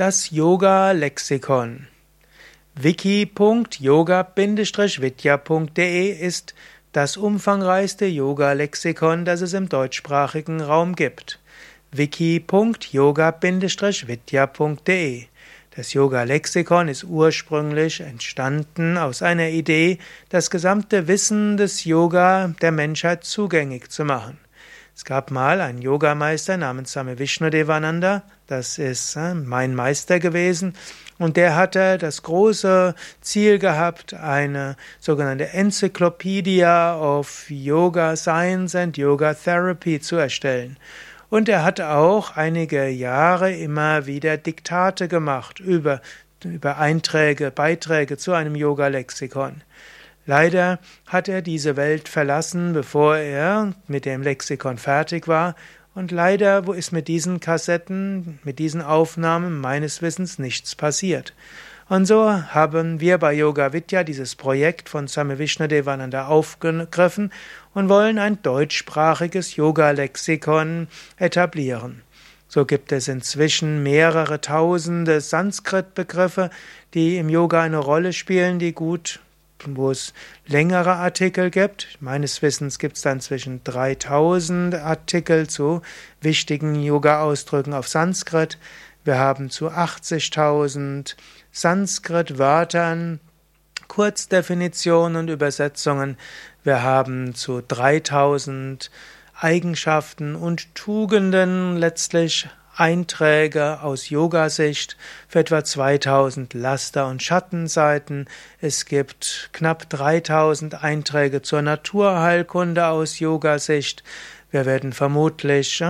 Das Yoga-Lexikon. wiki.yoga-vidya.de ist das umfangreichste Yoga-Lexikon, das es im deutschsprachigen Raum gibt. wiki.yoga-vidya.de Das Yoga-Lexikon ist ursprünglich entstanden aus einer Idee, das gesamte Wissen des Yoga der Menschheit zugänglich zu machen. Es gab mal einen Yogameister namens Same Vishnudevananda, das ist äh, mein Meister gewesen, und der hatte das große Ziel gehabt, eine sogenannte Encyclopedia of Yoga Science and Yoga Therapy zu erstellen. Und er hat auch einige Jahre immer wieder Diktate gemacht über, über Einträge, Beiträge zu einem Yoga-Lexikon. Leider hat er diese Welt verlassen, bevor er mit dem Lexikon fertig war, und leider ist mit diesen Kassetten, mit diesen Aufnahmen meines Wissens nichts passiert. Und so haben wir bei Yoga Vidya dieses Projekt von Same Vishnadevananda aufgegriffen und wollen ein deutschsprachiges Yoga-Lexikon etablieren. So gibt es inzwischen mehrere tausende Sanskrit-Begriffe, die im Yoga eine Rolle spielen, die gut wo es längere Artikel gibt. Meines Wissens gibt es dann zwischen 3000 Artikel zu wichtigen Yoga-Ausdrücken auf Sanskrit. Wir haben zu 80.000 Sanskrit-Wörtern Kurzdefinitionen und Übersetzungen. Wir haben zu 3000 Eigenschaften und Tugenden letztlich Einträge aus Yoga-Sicht für etwa 2000 Laster- und Schattenseiten. Es gibt knapp 3000 Einträge zur Naturheilkunde aus Yoga-Sicht. Wir werden vermutlich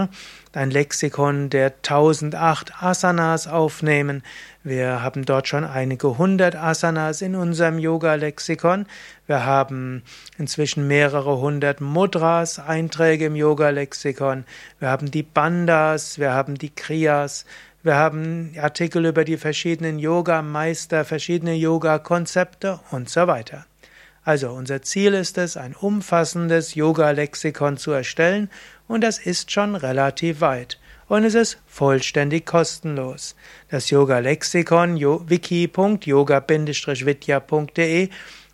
ein Lexikon der 1008 Asanas aufnehmen. Wir haben dort schon einige hundert Asanas in unserem Yoga-Lexikon. Wir haben inzwischen mehrere hundert Mudras, Einträge im Yoga-Lexikon. Wir haben die Bandas, wir haben die Kriyas, wir haben Artikel über die verschiedenen Yoga-Meister, verschiedene Yoga-Konzepte und so weiter. Also unser Ziel ist es, ein umfassendes Yoga-Lexikon zu erstellen und das ist schon relativ weit. Und es ist vollständig kostenlos. Das Yoga-Lexikon wiki.yoga-vidya.de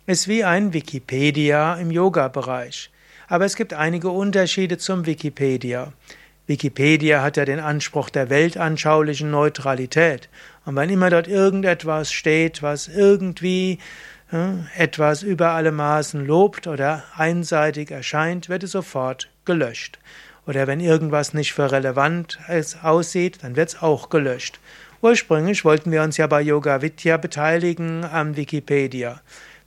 ist wie ein Wikipedia im Yoga-Bereich. Aber es gibt einige Unterschiede zum Wikipedia. Wikipedia hat ja den Anspruch der weltanschaulichen Neutralität. Und wenn immer dort irgendetwas steht, was irgendwie etwas über alle Maßen lobt oder einseitig erscheint, wird es sofort gelöscht. Oder wenn irgendwas nicht für relevant aussieht, dann wird es auch gelöscht. Ursprünglich wollten wir uns ja bei Yoga Vidya beteiligen am Wikipedia.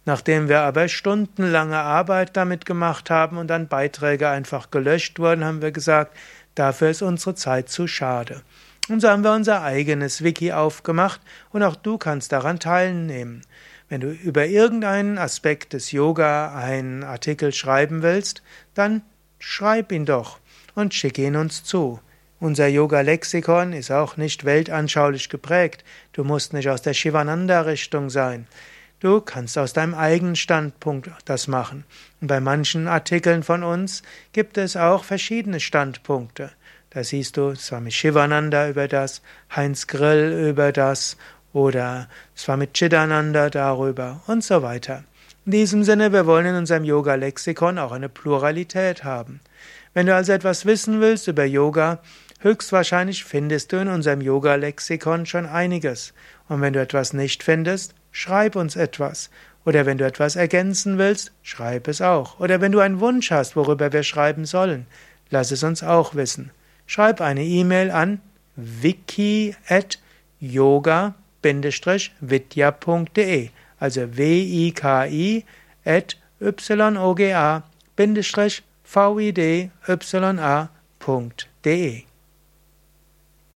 Nachdem wir aber stundenlange Arbeit damit gemacht haben und dann Beiträge einfach gelöscht wurden, haben wir gesagt, dafür ist unsere Zeit zu schade. Und so haben wir unser eigenes Wiki aufgemacht und auch du kannst daran teilnehmen. Wenn du über irgendeinen Aspekt des Yoga einen Artikel schreiben willst, dann schreib ihn doch und schick ihn uns zu. Unser Yoga-Lexikon ist auch nicht weltanschaulich geprägt. Du musst nicht aus der Shivananda-Richtung sein. Du kannst aus deinem eigenen Standpunkt das machen. Und bei manchen Artikeln von uns gibt es auch verschiedene Standpunkte. Da siehst du Swami Shivananda über das, Heinz Grill über das oder Swami Chidananda darüber und so weiter. In diesem Sinne, wir wollen in unserem Yoga-Lexikon auch eine Pluralität haben. Wenn du also etwas wissen willst über Yoga, höchstwahrscheinlich findest du in unserem Yoga-Lexikon schon einiges. Und wenn du etwas nicht findest, schreib uns etwas. Oder wenn du etwas ergänzen willst, schreib es auch. Oder wenn du einen Wunsch hast, worüber wir schreiben sollen, lass es uns auch wissen. Schreib eine E-Mail an wiki@yoga vidya.de, also w-i-k-i at y-o-g-a-vidya.de vidya.de